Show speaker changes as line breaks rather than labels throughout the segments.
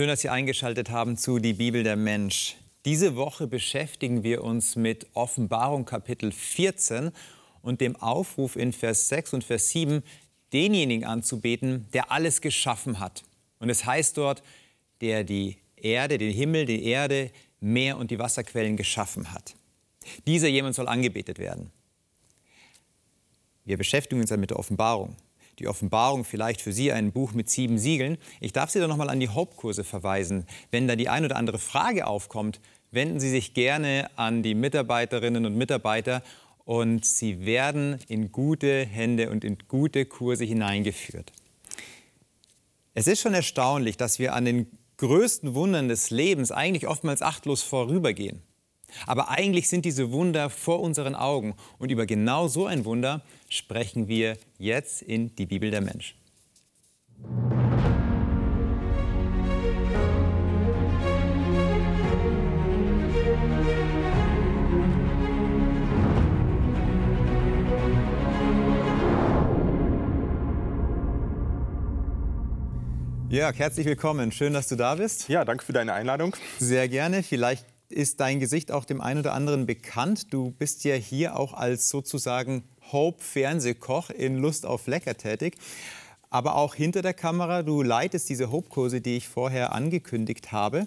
Schön, dass Sie eingeschaltet haben zu Die Bibel der Mensch. Diese Woche beschäftigen wir uns mit Offenbarung Kapitel 14 und dem Aufruf in Vers 6 und Vers 7, denjenigen anzubeten, der alles geschaffen hat. Und es heißt dort, der die Erde, den Himmel, die Erde, Meer und die Wasserquellen geschaffen hat. Dieser jemand soll angebetet werden. Wir beschäftigen uns dann mit der Offenbarung. Die Offenbarung vielleicht für Sie ein Buch mit sieben Siegeln. Ich darf Sie doch noch mal an die Hauptkurse verweisen. Wenn da die ein oder andere Frage aufkommt, wenden Sie sich gerne an die Mitarbeiterinnen und Mitarbeiter und Sie werden in gute Hände und in gute Kurse hineingeführt. Es ist schon erstaunlich, dass wir an den größten Wundern des Lebens eigentlich oftmals achtlos vorübergehen. Aber eigentlich sind diese Wunder vor unseren Augen. Und über genau so ein Wunder sprechen wir jetzt in die Bibel der Mensch. Ja, herzlich willkommen. Schön, dass du da bist.
Ja, danke für deine Einladung.
Sehr gerne. Vielleicht ist dein Gesicht auch dem einen oder anderen bekannt. Du bist ja hier auch als sozusagen Hope-Fernsehkoch in Lust auf Lecker tätig. Aber auch hinter der Kamera, du leitest diese Hope-Kurse, die ich vorher angekündigt habe.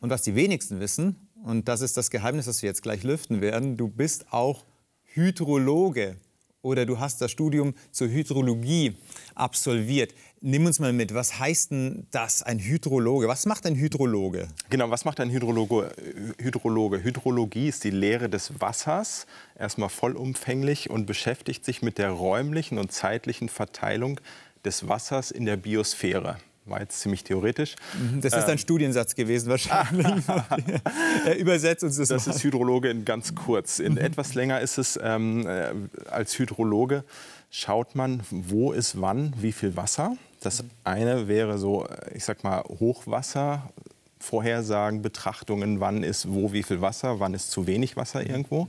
Und was die wenigsten wissen, und das ist das Geheimnis, das wir jetzt gleich lüften werden, du bist auch Hydrologe oder du hast das Studium zur Hydrologie absolviert. Nimm uns mal mit, was heißt denn das, ein Hydrologe? Was macht ein Hydrologe?
Genau, was macht ein Hydrologe? Hydrologe? Hydrologie ist die Lehre des Wassers, erstmal vollumfänglich und beschäftigt sich mit der räumlichen und zeitlichen Verteilung des Wassers in der Biosphäre war jetzt ziemlich theoretisch.
Mhm, das ist ein ähm, Studiensatz gewesen wahrscheinlich. Übersetzt uns das
Das
mal.
ist Hydrologe in ganz kurz. In mhm. etwas länger ist es ähm, äh, als Hydrologe schaut man, wo ist wann wie viel Wasser. Das eine wäre so, äh, ich sag mal, Hochwasser, Vorhersagen, Betrachtungen, wann ist wo wie viel Wasser, wann ist zu wenig Wasser irgendwo.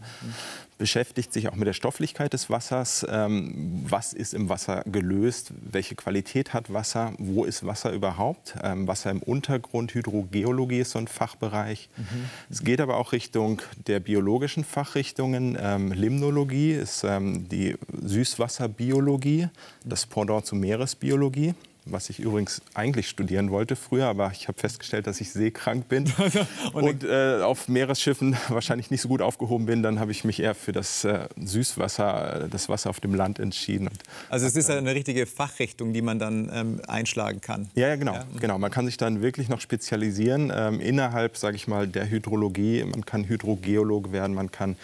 Beschäftigt sich auch mit der Stofflichkeit des Wassers. Ähm, was ist im Wasser gelöst? Welche Qualität hat Wasser? Wo ist Wasser überhaupt? Ähm, Wasser im Untergrund, Hydrogeologie ist so ein Fachbereich. Mhm. Es geht aber auch Richtung der biologischen Fachrichtungen. Ähm, Limnologie ist ähm, die Süßwasserbiologie, das Pendant zur Meeresbiologie was ich übrigens eigentlich studieren wollte früher, aber ich habe festgestellt, dass ich seekrank bin und, und äh, auf Meeresschiffen wahrscheinlich nicht so gut aufgehoben bin. Dann habe ich mich eher für das äh, Süßwasser, äh, das Wasser auf dem Land entschieden.
Also es ist eine richtige Fachrichtung, die man dann ähm, einschlagen kann.
Ja, ja, genau, ja. genau. Man kann sich dann wirklich noch spezialisieren ähm, innerhalb, sage ich mal, der Hydrologie. Man kann Hydrogeologe werden, man kann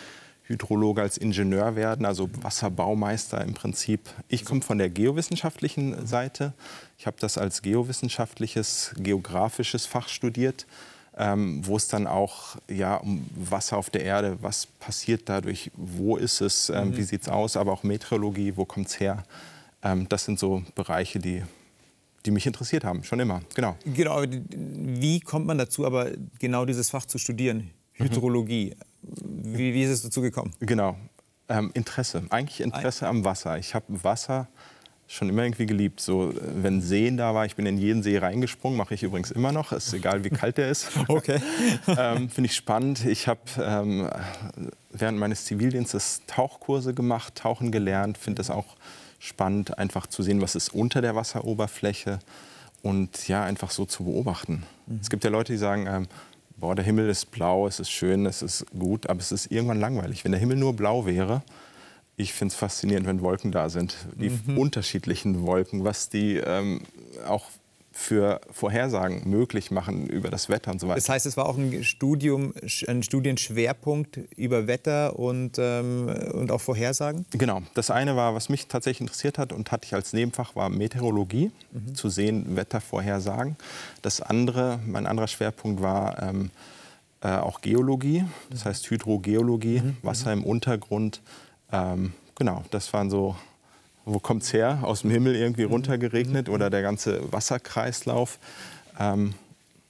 Hydrologe als Ingenieur werden, also Wasserbaumeister im Prinzip. Ich komme von der geowissenschaftlichen Seite. Ich habe das als geowissenschaftliches, geografisches Fach studiert, ähm, wo es dann auch ja, um Wasser auf der Erde, was passiert dadurch, wo ist es, ähm, mhm. wie sieht es aus, aber auch Meteorologie, wo kommt es her. Ähm, das sind so Bereiche, die die mich interessiert haben, schon immer, genau.
Genau, wie kommt man dazu, aber genau dieses Fach zu studieren, mhm. Hydrologie? Mhm. Wie, wie ist es dazu gekommen?
Genau. Ähm, Interesse. Eigentlich Interesse am Wasser. Ich habe Wasser schon immer irgendwie geliebt. So, wenn Seen da war, ich bin in jeden See reingesprungen, mache ich übrigens immer noch. Ist egal, wie kalt der ist.
Okay.
ähm, Finde ich spannend. Ich habe ähm, während meines Zivildienstes Tauchkurse gemacht, Tauchen gelernt. Finde es auch spannend, einfach zu sehen, was ist unter der Wasseroberfläche und ja, einfach so zu beobachten. Mhm. Es gibt ja Leute, die sagen, ähm, boah, der Himmel ist blau, es ist schön, es ist gut, aber es ist irgendwann langweilig. Wenn der Himmel nur blau wäre, ich finde es faszinierend, wenn Wolken da sind. Die mhm. unterschiedlichen Wolken, was die ähm, auch für Vorhersagen möglich machen über das Wetter und so weiter.
Das heißt, es war auch ein Studium, ein Studienschwerpunkt über Wetter und, ähm, und auch Vorhersagen?
Genau. Das eine war, was mich tatsächlich interessiert hat und hatte ich als Nebenfach, war Meteorologie, mhm. zu sehen, Wettervorhersagen. Das andere, mein anderer Schwerpunkt war ähm, äh, auch Geologie, das heißt Hydrogeologie, mhm. Wasser im Untergrund. Ähm, genau, das waren so wo kommt es her? Aus dem Himmel irgendwie runtergeregnet oder der ganze Wasserkreislauf. Ähm,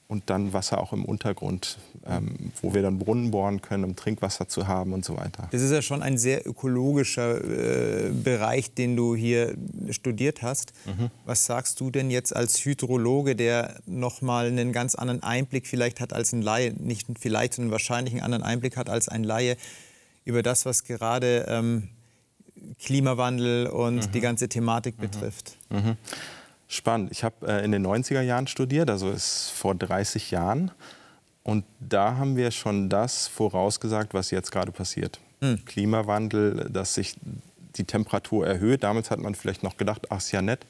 und dann Wasser auch im Untergrund, ähm, wo wir dann Brunnen bohren können, um Trinkwasser zu haben und so weiter.
Das ist ja schon ein sehr ökologischer äh, Bereich, den du hier studiert hast. Mhm. Was sagst du denn jetzt als Hydrologe, der noch mal einen ganz anderen Einblick vielleicht hat als ein Laie, nicht vielleicht, sondern wahrscheinlich einen anderen Einblick hat als ein Laie über das, was gerade ähm, Klimawandel und mhm. die ganze Thematik mhm. betrifft?
Mhm. Spannend. Ich habe äh, in den 90er Jahren studiert, also ist vor 30 Jahren. Und da haben wir schon das vorausgesagt, was jetzt gerade passiert. Mhm. Klimawandel, dass sich die Temperatur erhöht. Damals hat man vielleicht noch gedacht, ach, ist ja nett.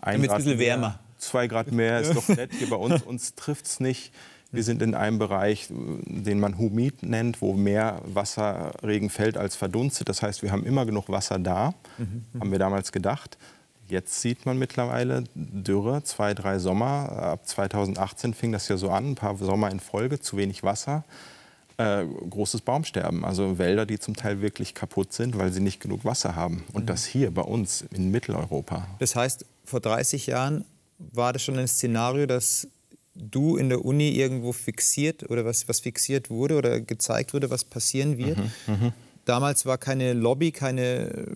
Ein Grad ein bisschen wärmer. Mehr,
zwei Grad mehr ist doch nett. Hier bei uns, uns trifft es nicht. Wir sind in einem Bereich, den man humid nennt, wo mehr Wasserregen fällt als verdunstet. Das heißt, wir haben immer genug Wasser da, mhm. haben wir damals gedacht. Jetzt sieht man mittlerweile Dürre, zwei, drei Sommer. Ab 2018 fing das ja so an, ein paar Sommer in Folge, zu wenig Wasser. Äh, großes Baumsterben, also Wälder, die zum Teil wirklich kaputt sind, weil sie nicht genug Wasser haben. Und mhm. das hier bei uns in Mitteleuropa.
Das heißt, vor 30 Jahren war das schon ein Szenario, dass du in der Uni irgendwo fixiert oder was, was fixiert wurde oder gezeigt wurde, was passieren wird. Mhm, mh. Damals war keine Lobby, keine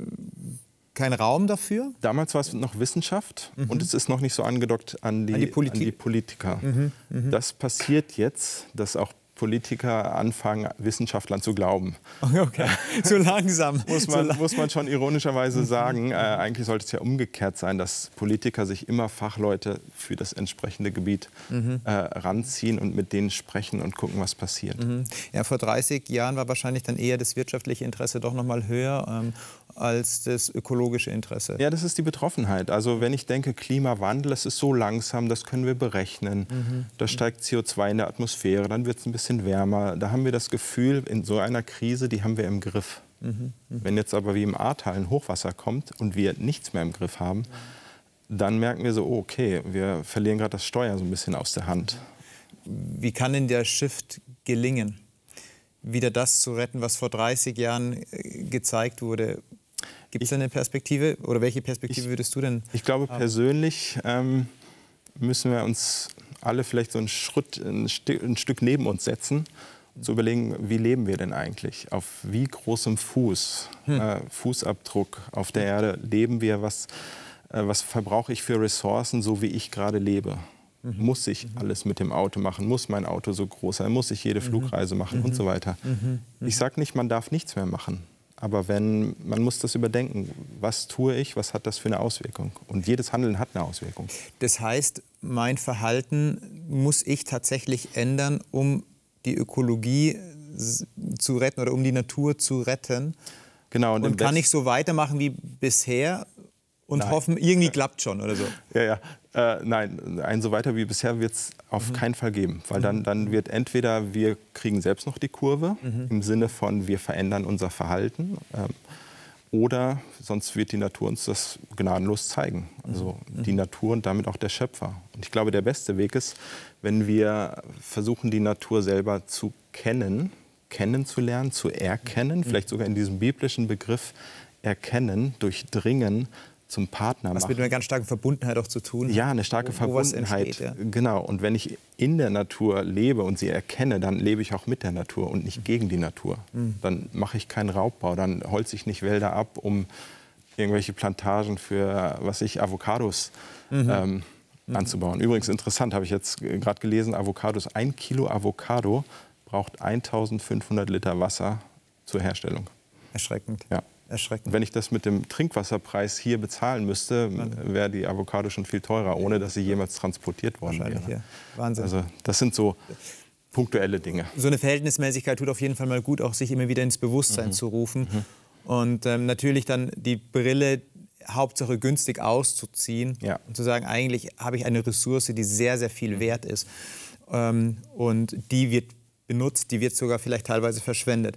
kein Raum dafür?
Damals war es noch Wissenschaft mhm. und es ist noch nicht so angedockt an die, an die, Politik. an die Politiker. Mhm. Mhm. Das passiert jetzt, dass auch Politiker anfangen, Wissenschaftlern zu glauben.
Okay, so langsam.
muss, man, so muss man schon ironischerweise sagen. Äh, eigentlich sollte es ja umgekehrt sein, dass Politiker sich immer Fachleute für das entsprechende Gebiet mhm. äh, ranziehen und mit denen sprechen und gucken, was passiert. Mhm.
Ja, vor 30 Jahren war wahrscheinlich dann eher das wirtschaftliche Interesse doch noch mal höher. Ähm, als das ökologische Interesse.
Ja, das ist die Betroffenheit. Also wenn ich denke, Klimawandel, das ist so langsam, das können wir berechnen. Mhm. Da steigt CO2 in der Atmosphäre, dann wird es ein bisschen wärmer. Da haben wir das Gefühl, in so einer Krise, die haben wir im Griff. Mhm. Mhm. Wenn jetzt aber wie im Ahrtal ein Hochwasser kommt und wir nichts mehr im Griff haben, dann merken wir so, oh, okay, wir verlieren gerade das Steuer so ein bisschen aus der Hand.
Wie kann denn der Shift gelingen? wieder das zu retten, was vor 30 Jahren äh, gezeigt wurde. Gibt es eine Perspektive oder welche Perspektive würdest du denn?
Ich glaube haben? persönlich ähm, müssen wir uns alle vielleicht so einen Schritt, ein, Stück, ein Stück neben uns setzen und zu überlegen, wie leben wir denn eigentlich? Auf wie großem Fuß, hm. äh, Fußabdruck auf der Erde leben wir? Was, äh, was verbrauche ich für Ressourcen, so wie ich gerade lebe? Mhm. Muss ich mhm. alles mit dem Auto machen? Muss mein Auto so groß sein? Muss ich jede mhm. Flugreise machen und so weiter? Ich sage nicht, man darf nichts mehr machen. Aber wenn, man muss das überdenken. Was tue ich? Was hat das für eine Auswirkung? Und jedes Handeln hat eine Auswirkung.
Das heißt, mein Verhalten muss ich tatsächlich ändern, um die Ökologie zu retten oder um die Natur zu retten. Genau. Und, und kann ich so weitermachen wie bisher und Nein. hoffen, irgendwie klappt schon oder so?
Ja, ja. Äh, nein, ein so weiter wie bisher wird es auf mhm. keinen Fall geben. Weil dann, mhm. dann wird entweder wir kriegen selbst noch die Kurve, mhm. im Sinne von wir verändern unser Verhalten, ähm, oder sonst wird die Natur uns das gnadenlos zeigen. Also mhm. die Natur und damit auch der Schöpfer. Und ich glaube, der beste Weg ist, wenn wir versuchen, die Natur selber zu kennen, kennenzulernen, zu erkennen, mhm. vielleicht sogar in diesem biblischen Begriff erkennen, durchdringen, zum Partner
Was mit einer ganz starken Verbundenheit auch zu tun
hat. Ja, eine starke wo, Verbundenheit. Entsteht, ja. Genau. Und wenn ich in der Natur lebe und sie erkenne, dann lebe ich auch mit der Natur und nicht gegen die Natur. Mhm. Dann mache ich keinen Raubbau, dann holze ich nicht Wälder ab, um irgendwelche Plantagen für, was ich, Avocados mhm. Ähm, mhm. anzubauen. Übrigens interessant, habe ich jetzt gerade gelesen, Avocados, ein Kilo Avocado braucht 1500 Liter Wasser zur Herstellung.
Erschreckend.
Ja erschreckend. Wenn ich das mit dem Trinkwasserpreis hier bezahlen müsste, wäre die Avocado schon viel teurer, ohne dass sie jemals transportiert worden wäre. Ja. Wahnsinn. Also das sind so punktuelle Dinge.
So eine Verhältnismäßigkeit tut auf jeden Fall mal gut, auch sich immer wieder ins Bewusstsein mhm. zu rufen. Mhm. Und ähm, natürlich dann die Brille Hauptsache günstig auszuziehen ja. und zu sagen, eigentlich habe ich eine Ressource, die sehr, sehr viel mhm. wert ist. Ähm, und die wird benutzt, die wird sogar vielleicht teilweise verschwendet.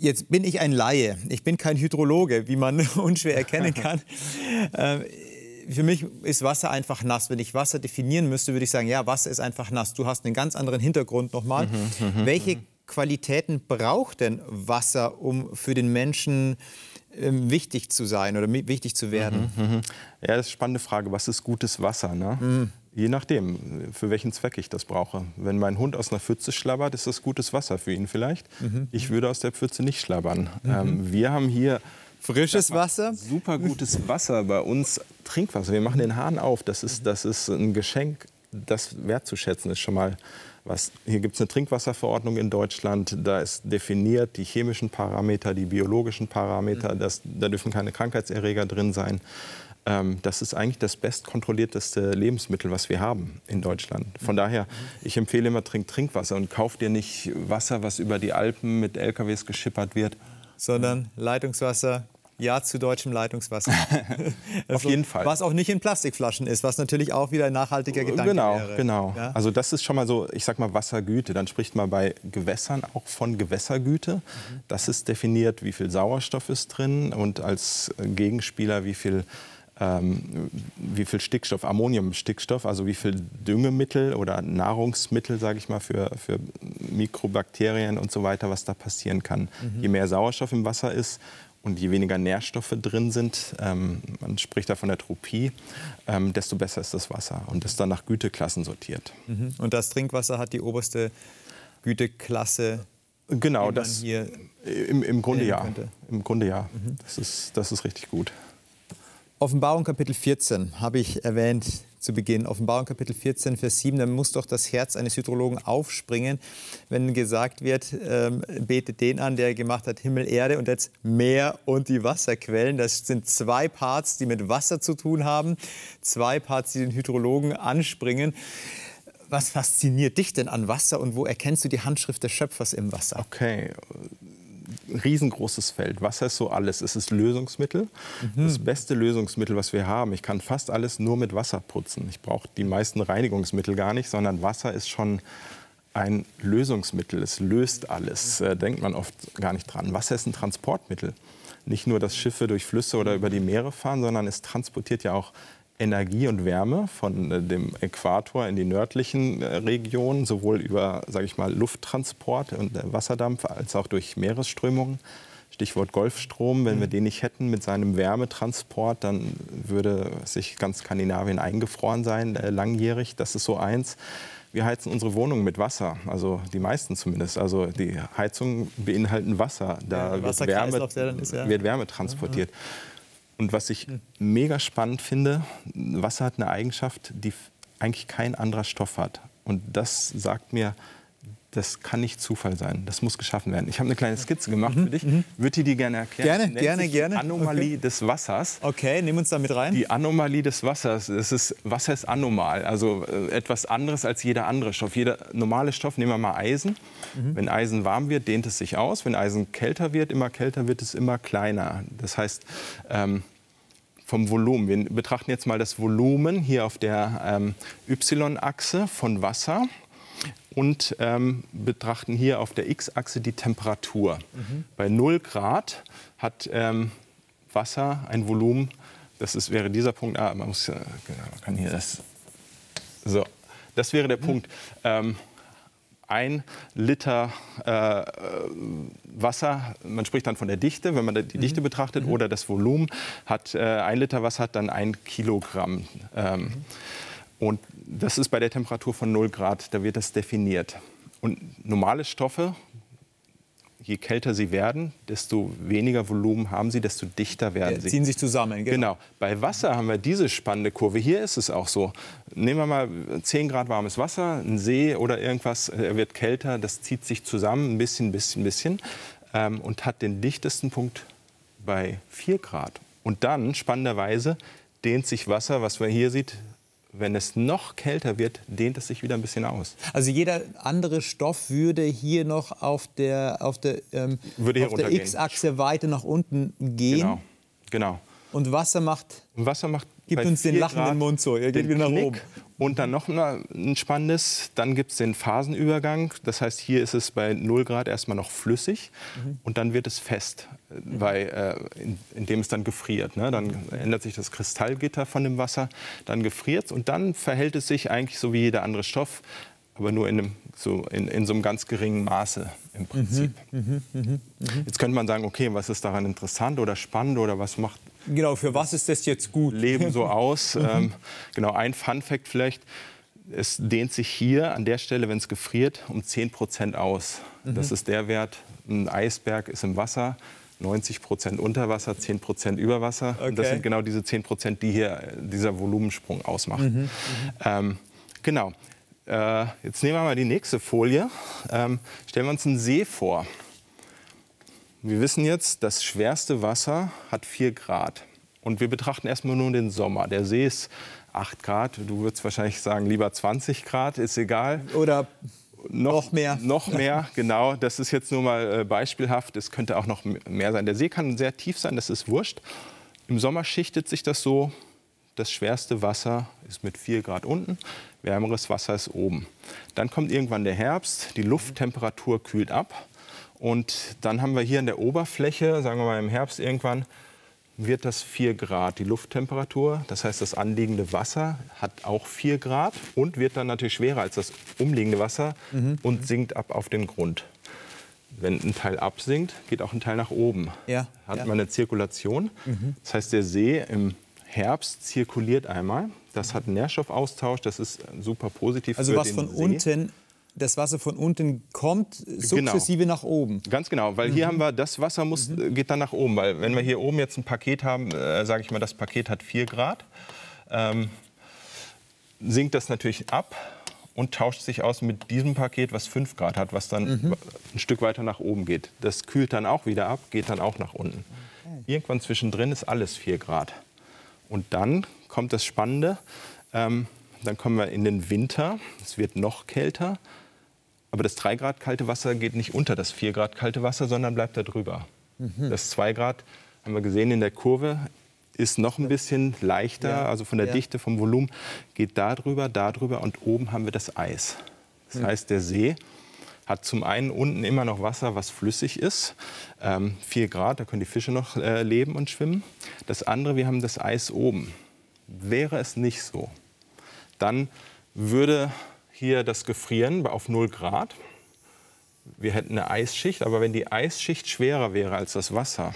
Jetzt bin ich ein Laie. Ich bin kein Hydrologe, wie man unschwer erkennen kann. Ähm, für mich ist Wasser einfach nass. Wenn ich Wasser definieren müsste, würde ich sagen, ja, Wasser ist einfach nass. Du hast einen ganz anderen Hintergrund nochmal. Mhm, mhm, mhm. Welche Qualitäten braucht denn Wasser, um für den Menschen ähm, wichtig zu sein oder wichtig zu werden?
Ja, das ist eine spannende Frage. Was ist gutes Wasser? Ne? Je nachdem, für welchen Zweck ich das brauche. Wenn mein Hund aus einer Pfütze schlabbert, ist das gutes Wasser für ihn vielleicht. Mhm. Ich würde aus der Pfütze nicht schlabbern. Mhm. Ähm, wir haben hier
frisches Wasser,
super gutes Wasser bei uns, Trinkwasser. Wir machen den Hahn auf. Das ist, das ist ein Geschenk, das wertzuschätzen ist schon mal was. Hier gibt es eine Trinkwasserverordnung in Deutschland. Da ist definiert die chemischen Parameter, die biologischen Parameter. Mhm. Das, da dürfen keine Krankheitserreger drin sein. Ähm, das ist eigentlich das bestkontrollierteste Lebensmittel, was wir haben in Deutschland. Von daher, ich empfehle immer, trink Trinkwasser und kauf dir nicht Wasser, was über die Alpen mit LKWs geschippert wird.
Sondern Leitungswasser, ja zu deutschem Leitungswasser.
also, Auf jeden Fall.
Was auch nicht in Plastikflaschen ist, was natürlich auch wieder ein nachhaltiger Gedanke
genau,
wäre.
Genau, ja? Also das ist schon mal so, ich sag mal Wassergüte. Dann spricht man bei Gewässern auch von Gewässergüte. Mhm. Das ist definiert, wie viel Sauerstoff ist drin und als Gegenspieler, wie viel ähm, wie viel Stickstoff, Ammoniumstickstoff, also wie viel Düngemittel oder Nahrungsmittel, sage ich mal, für, für Mikrobakterien und so weiter, was da passieren kann. Mhm. Je mehr Sauerstoff im Wasser ist und je weniger Nährstoffe drin sind, ähm, man spricht da von der Tropie, ähm, desto besser ist das Wasser und ist dann nach Güteklassen sortiert.
Mhm. Und das Trinkwasser hat die oberste Güteklasse.
Genau, das hier im, im Grunde ja. Im Grunde ja. Mhm. Das, ist, das ist richtig gut.
Offenbarung Kapitel 14 habe ich erwähnt zu Beginn. Offenbarung Kapitel 14, Vers 7, da muss doch das Herz eines Hydrologen aufspringen, wenn gesagt wird, ähm, betet den an, der gemacht hat Himmel, Erde und jetzt Meer und die Wasserquellen. Das sind zwei Parts, die mit Wasser zu tun haben, zwei Parts, die den Hydrologen anspringen. Was fasziniert dich denn an Wasser und wo erkennst du die Handschrift des Schöpfers im Wasser?
Okay, riesengroßes Feld. Wasser ist so alles. Es ist Lösungsmittel. Mhm. Das beste Lösungsmittel, was wir haben. Ich kann fast alles nur mit Wasser putzen. Ich brauche die meisten Reinigungsmittel gar nicht, sondern Wasser ist schon ein Lösungsmittel. Es löst alles. Äh, denkt man oft gar nicht dran. Wasser ist ein Transportmittel. Nicht nur, dass Schiffe durch Flüsse oder über die Meere fahren, sondern es transportiert ja auch Energie und Wärme von äh, dem Äquator in die nördlichen äh, Regionen, sowohl über, sage ich mal, Lufttransport und äh, Wasserdampf als auch durch Meeresströmungen. Stichwort Golfstrom, wenn wir mhm. den nicht hätten mit seinem Wärmetransport, dann würde sich ganz Skandinavien eingefroren sein, langjährig. Das ist so eins. Wir heizen unsere Wohnungen mit Wasser, also die meisten zumindest. Also die Heizungen beinhalten Wasser. Da ja, wird, Wärme, ist, ja. wird Wärme transportiert. Ja. Und was ich mega spannend finde, Wasser hat eine Eigenschaft, die eigentlich kein anderer Stoff hat. Und das sagt mir, das kann nicht Zufall sein. Das muss geschaffen werden. Ich habe eine kleine Skizze gemacht mhm. für dich. Mhm. Würde die, die gerne erklären?
Gerne, gerne, gerne.
Anomalie okay. des Wassers.
Okay, nimm uns da mit rein.
Die Anomalie des Wassers. Es ist, Wasser ist anomal, also äh, etwas anderes als jeder andere Stoff. Jeder normale Stoff, nehmen wir mal Eisen. Mhm. Wenn Eisen warm wird, dehnt es sich aus. Wenn Eisen kälter wird, immer kälter wird es immer kleiner. Das heißt, ähm, vom Volumen. Wir betrachten jetzt mal das Volumen hier auf der ähm, Y-Achse von Wasser und ähm, betrachten hier auf der X-Achse die Temperatur. Mhm. Bei 0 Grad hat ähm, Wasser ein Volumen, das ist, wäre dieser Punkt, ah, man muss, äh, man kann hier das, so, das wäre der mhm. Punkt. Ähm, ein Liter äh, Wasser, man spricht dann von der Dichte, wenn man die mhm. Dichte betrachtet, mhm. oder das Volumen, hat äh, ein Liter Wasser hat dann ein Kilogramm. Ähm, mhm. Und das ist bei der Temperatur von 0 Grad, da wird das definiert. Und normale Stoffe, je kälter sie werden, desto weniger Volumen haben sie, desto dichter werden ja, sie.
Ziehen sich zusammen,
genau. genau. Bei Wasser haben wir diese spannende Kurve. Hier ist es auch so. Nehmen wir mal 10 Grad warmes Wasser, ein See oder irgendwas, er wird kälter, das zieht sich zusammen, ein bisschen, bisschen, bisschen ähm, und hat den dichtesten Punkt bei 4 Grad. Und dann, spannenderweise, dehnt sich Wasser, was man hier sieht, wenn es noch kälter wird, dehnt es sich wieder ein bisschen aus.
Also jeder andere Stoff würde hier noch auf der, auf der, ähm, der X-Achse weiter nach unten gehen.
Genau. genau.
Und Wasser macht,
Wasser macht
gibt uns den lachenden Mund so. Er geht wieder nach oben.
Und dann noch ein spannendes, dann gibt es den Phasenübergang. Das heißt, hier ist es bei 0 Grad erstmal noch flüssig mhm. und dann wird es fest, mhm. bei, äh, in, indem es dann gefriert. Ne? Dann ändert sich das Kristallgitter von dem Wasser, dann gefriert es und dann verhält es sich eigentlich so wie jeder andere Stoff, aber nur in, einem, so, in, in so einem ganz geringen Maße im mhm. Prinzip. Mhm. Mhm. Jetzt könnte man sagen, okay, was ist daran interessant oder spannend oder was macht
Genau, für was ist das jetzt gut?
Leben so aus. Mhm. Ähm, genau, ein Fun Fact vielleicht. Es dehnt sich hier an der Stelle, wenn es gefriert, um 10 Prozent aus. Mhm. Das ist der Wert. Ein Eisberg ist im Wasser, 90 Prozent unter Wasser, 10 Prozent über Wasser. Okay. Und das sind genau diese 10 Prozent, die hier dieser Volumensprung ausmacht. Mhm. mhm. Ähm, genau. Äh, jetzt nehmen wir mal die nächste Folie. Ähm, stellen wir uns einen See vor. Wir wissen jetzt, das schwerste Wasser hat 4 Grad. Und wir betrachten erstmal nur den Sommer. Der See ist 8 Grad. Du würdest wahrscheinlich sagen, lieber 20 Grad, ist egal.
Oder noch, noch, mehr.
Noch mehr, genau. Das ist jetzt nur mal äh, beispielhaft. Es könnte auch noch mehr sein. Der See kann sehr tief sein, das ist wurscht. Im Sommer schichtet sich das so. Das schwerste Wasser ist mit 4 Grad unten wärmeres Wasser ist oben. Dann kommt irgendwann der Herbst, die Lufttemperatur kühlt ab und dann haben wir hier in der Oberfläche, sagen wir mal im Herbst irgendwann, wird das 4 Grad, die Lufttemperatur. Das heißt, das anliegende Wasser hat auch 4 Grad und wird dann natürlich schwerer als das umliegende Wasser mhm. und sinkt ab auf den Grund. Wenn ein Teil absinkt, geht auch ein Teil nach oben. Ja, hat ja. man eine Zirkulation. Mhm. Das heißt, der See im Herbst zirkuliert einmal. Das hat einen Nährstoffaustausch, das ist super positiv.
Also was von See. unten das Wasser von unten kommt genau. sukzessive genau. nach oben.
Ganz genau, weil mhm. hier haben wir, das Wasser muss, mhm. geht dann nach oben. Weil wenn wir hier oben jetzt ein Paket haben, äh, sage ich mal, das Paket hat 4 Grad, ähm, sinkt das natürlich ab und tauscht sich aus mit diesem Paket, was 5 Grad hat, was dann mhm. ein Stück weiter nach oben geht. Das kühlt dann auch wieder ab, geht dann auch nach unten. Okay. Irgendwann zwischendrin ist alles 4 Grad. Und dann kommt das Spannende. Ähm, dann kommen wir in den Winter. Es wird noch kälter. Aber das 3 Grad kalte Wasser geht nicht unter das 4 Grad kalte Wasser, sondern bleibt da drüber. Mhm. Das 2 Grad, haben wir gesehen in der Kurve, ist noch ein bisschen leichter, ja. also von der ja. Dichte, vom Volumen, geht da drüber, da drüber und oben haben wir das Eis. Das mhm. heißt, der See hat zum einen unten immer noch Wasser, was flüssig ist, ähm, 4 Grad, da können die Fische noch äh, leben und schwimmen. Das andere, wir haben das Eis oben. Wäre es nicht so, dann würde hier das Gefrieren auf 0 Grad. Wir hätten eine Eisschicht, aber wenn die Eisschicht schwerer wäre als das Wasser,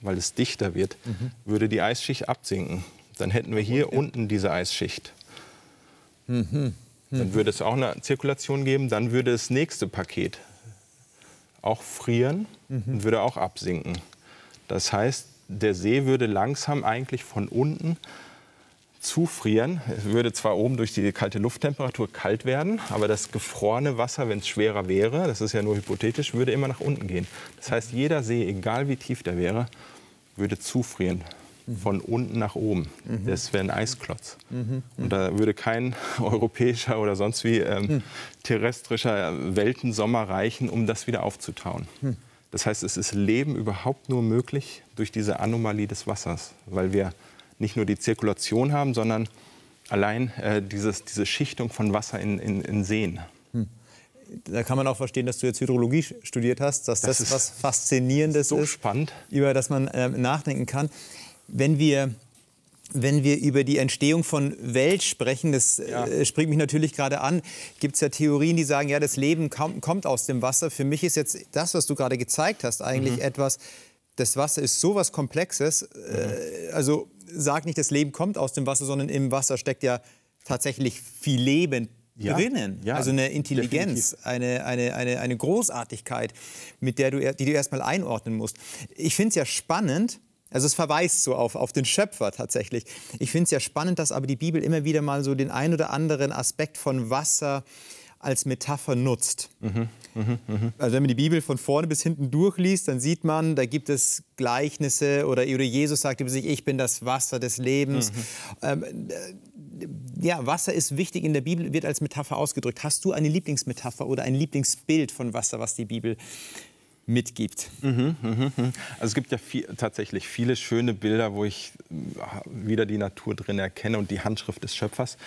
weil es dichter wird, mhm. würde die Eisschicht absinken. Dann hätten wir hier okay. unten diese Eisschicht. Mhm. Dann würde es auch eine Zirkulation geben. Dann würde das nächste Paket auch frieren mhm. und würde auch absinken. Das heißt, der See würde langsam eigentlich von unten zufrieren. Es würde zwar oben durch die kalte Lufttemperatur kalt werden, aber das gefrorene Wasser, wenn es schwerer wäre, das ist ja nur hypothetisch, würde immer nach unten gehen. Das heißt, jeder See, egal wie tief der wäre, würde zufrieren von unten nach oben. Mhm. Das wäre ein Eisklotz. Mhm. Und da würde kein europäischer oder sonst wie ähm, mhm. terrestrischer Weltensommer reichen, um das wieder aufzutauen. Mhm. Das heißt, es ist Leben überhaupt nur möglich durch diese Anomalie des Wassers, weil wir nicht nur die Zirkulation haben, sondern allein äh, dieses, diese Schichtung von Wasser in, in, in Seen. Hm.
Da kann man auch verstehen, dass du jetzt Hydrologie studiert hast, dass das, das was Faszinierendes
so
ist,
spannend.
über das man äh, nachdenken kann. Wenn wir wenn wir über die Entstehung von Welt sprechen, das ja. äh, springt mich natürlich gerade an, gibt es ja Theorien, die sagen, ja, das Leben kam, kommt aus dem Wasser. Für mich ist jetzt das, was du gerade gezeigt hast, eigentlich mhm. etwas, das Wasser ist so was Komplexes. Mhm. Äh, also sag nicht, das Leben kommt aus dem Wasser, sondern im Wasser steckt ja tatsächlich viel Leben ja, drinnen. Ja, also eine Intelligenz, eine, eine, eine, eine Großartigkeit, mit der du, die du erstmal einordnen musst. Ich finde es ja spannend, also es verweist so auf, auf den Schöpfer tatsächlich. Ich finde es ja spannend, dass aber die Bibel immer wieder mal so den ein oder anderen Aspekt von Wasser als Metapher nutzt. Mhm, mh, mh. Also wenn man die Bibel von vorne bis hinten durchliest, dann sieht man, da gibt es Gleichnisse oder, Jesus sagt über sich, ich bin das Wasser des Lebens. Mhm. Ähm, äh, ja, Wasser ist wichtig in der Bibel, wird als Metapher ausgedrückt. Hast du eine Lieblingsmetapher oder ein Lieblingsbild von Wasser, was die Bibel mitgibt. Mhm,
mh, mh. Also es gibt ja viel, tatsächlich viele schöne Bilder, wo ich äh, wieder die Natur drin erkenne und die Handschrift des Schöpfers.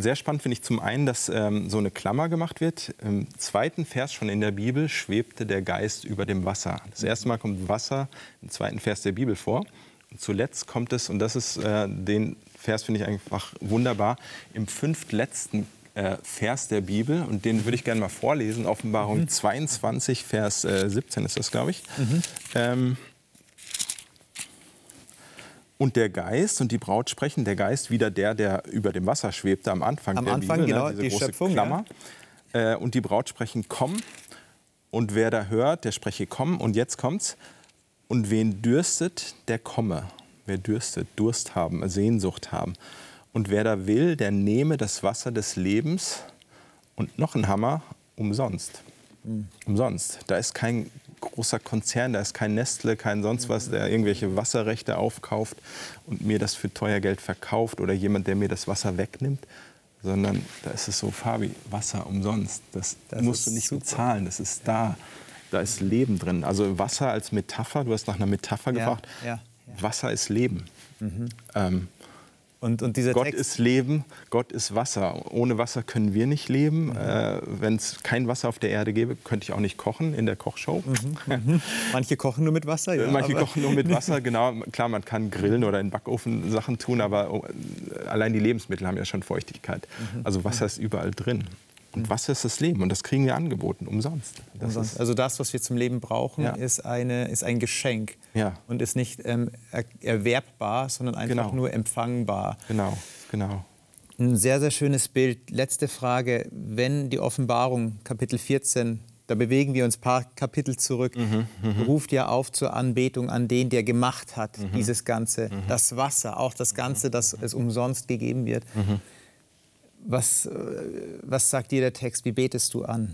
Sehr spannend finde ich zum einen, dass ähm, so eine Klammer gemacht wird. Im zweiten Vers schon in der Bibel schwebte der Geist über dem Wasser. Das erste Mal kommt Wasser im zweiten Vers der Bibel vor. Und zuletzt kommt es, und das ist äh, den Vers finde ich einfach wunderbar, im fünftletzten äh, Vers der Bibel. Und den würde ich gerne mal vorlesen. Offenbarung mhm. 22, Vers äh, 17 ist das, glaube ich. Mhm. Ähm, und der Geist und die Braut sprechen. Der Geist wieder der, der über dem Wasser schwebte am Anfang
am
der
Anfang,
Bibel,
genau,
ne, diese
die
große
Schöpfung,
Klammer. Äh, und die Braut sprechen, komm. Und wer da hört, der spreche, komm. Und jetzt kommt's. Und wen dürstet, der komme. Wer dürstet, Durst haben, Sehnsucht haben. Und wer da will, der nehme das Wasser des Lebens und noch ein Hammer umsonst. Umsonst. Da ist kein großer Konzern, da ist kein Nestle, kein sonst was, der irgendwelche Wasserrechte aufkauft und mir das für teuer Geld verkauft oder jemand, der mir das Wasser wegnimmt, sondern da ist es so, Fabi, Wasser umsonst. Das,
Das
musst du nicht
super.
bezahlen, das ist da. Da ist Leben drin. Also Wasser als Metapher, du hast nach einer Metapher
Ja,
gefragt.
ja, ja.
Wasser ist Leben. Ähm,
Und, und dieser
Gott
Text,
ist Leben, Gott ist Wasser. Ohne Wasser können wir nicht leben. Äh, Wenn es kein Wasser auf der Erde gäbe, könnte ich auch nicht kochen in der Kochshow.
manche kochen nur mit Wasser. Ja,
Manche kochen nur mit Wasser, genau. Klar, man kann grillen oder in Backofen Sachen tun, aber oh, allein die Lebensmittel haben ja schon Feuchtigkeit.
Mhm.
Also Wasser ist überall drin. Und Wasser ist das Leben und das kriegen wir angeboten, umsonst. Ist,
Also das, was wir zum Leben brauchen,
Ja.
ist, eine, ist ein Geschenk
Ja.
und ist nicht ähm, er, erwerbbar, sondern einfach
Genau.
nur empfangbar.
genau, genau.
Ein sehr, sehr schönes Bild. Letzte Frage. Wenn die Offenbarung, Kapitel 14, da bewegen wir uns ein paar Kapitel zurück, ruft ja auf zur Anbetung an den, der gemacht hat, dieses Ganze. Das Wasser, auch das Ganze, das es umsonst gegeben wird. Was, äh, was sagt dir der Text? Wie betest du an?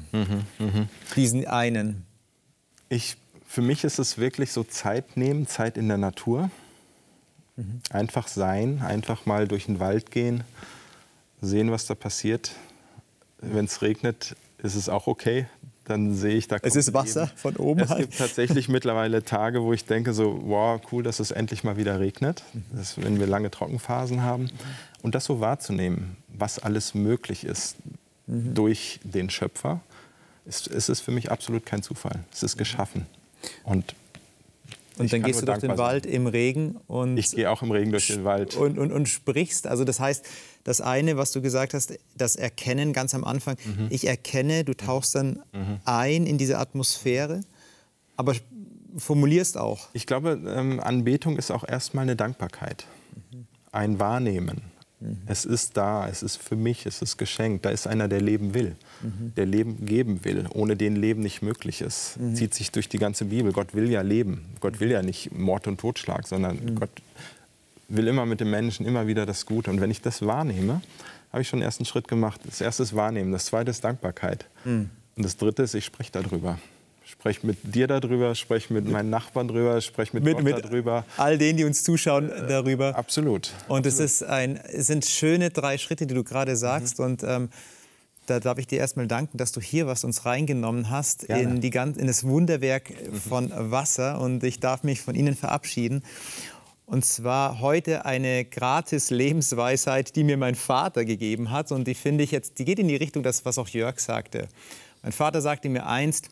Diesen einen.
Ich, für mich ist es wirklich so Zeit nehmen, Zeit in der Natur. Einfach sein, einfach mal durch den Wald gehen, sehen, was da passiert. Wenn es regnet, ist es auch okay. Dann sehe ich da.
Es ist Wasser
Leben.
von oben
Es
halt.
gibt tatsächlich mittlerweile Tage, wo ich denke so, wow, cool, dass es endlich mal wieder regnet, dass, wenn wir lange Trockenphasen haben. Und das so wahrzunehmen, was alles möglich ist durch den Schöpfer, ist, ist es für mich absolut kein Zufall. Es ist geschaffen. Und
Und
Ich
dann gehst du durch den
sein.
Wald im Regen und,
ich gehe auch im Regen durch den Wald.
und, und, und sprichst. Also das heißt, das eine, was du gesagt hast, das Erkennen ganz am Anfang.
Mhm.
Ich erkenne, du tauchst dann ein in diese Atmosphäre, aber formulierst auch.
Ich glaube, ähm, Anbetung ist auch erstmal eine Dankbarkeit. Ein Wahrnehmen. Es ist da, es ist für mich, es ist geschenkt. Da ist einer, der leben will, der Leben geben will, ohne den Leben nicht möglich ist. Zieht sich durch die ganze Bibel. Gott will ja leben. Gott will ja nicht Mord und Totschlag, sondern Gott will immer mit dem Menschen immer wieder das Gute. Und wenn ich das wahrnehme, habe ich schon den ersten Schritt gemacht. Das erste ist Wahrnehmen, das zweite ist Dankbarkeit. Und das dritte ist, ich spreche darüber. Spreche mit dir darüber, spreche mit meinen Nachbarn darüber, spreche mit,
Mit,
Gott
mit
darüber.
all denen, die uns zuschauen, darüber.
Absolut.
Und es, ist ein, es sind schöne drei Schritte, die du gerade sagst.
Mhm.
Und ähm, da darf ich dir erstmal danken, dass du hier was uns reingenommen hast
Gerne.
in, die, in das Wunderwerk
Mhm.
von Wasser. Und ich darf mich von Ihnen verabschieden. Und zwar heute eine gratis Lebensweisheit, die mir mein Vater gegeben hat. Und die finde ich jetzt, die geht in die Richtung, das, was auch Jörg sagte. Mein Vater sagte mir einst,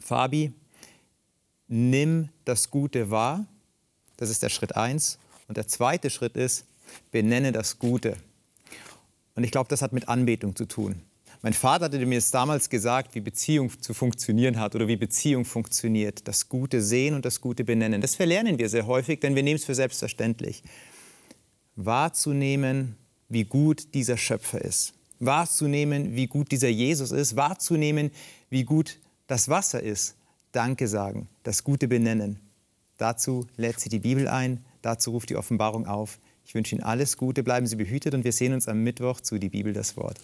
Fabi, nimm das Gute wahr. Das ist der Schritt eins. Und der zweite Schritt ist, benenne das Gute. Und ich glaube, das hat mit Anbetung zu tun. Mein Vater hatte mir damals gesagt, wie Beziehung zu funktionieren hat oder wie Beziehung funktioniert. Das Gute sehen und das Gute benennen. Das verlernen wir sehr häufig, denn wir nehmen es für selbstverständlich. Wahrzunehmen, wie gut dieser Schöpfer ist. Wahrzunehmen, wie gut dieser Jesus ist. Wahrzunehmen, wie gut das Wasser ist. Danke sagen, das Gute benennen. Dazu lädt sie die Bibel ein, dazu ruft die Offenbarung auf. Ich wünsche Ihnen alles Gute, bleiben Sie behütet und wir sehen uns am Mittwoch zu Die Bibel das Wort.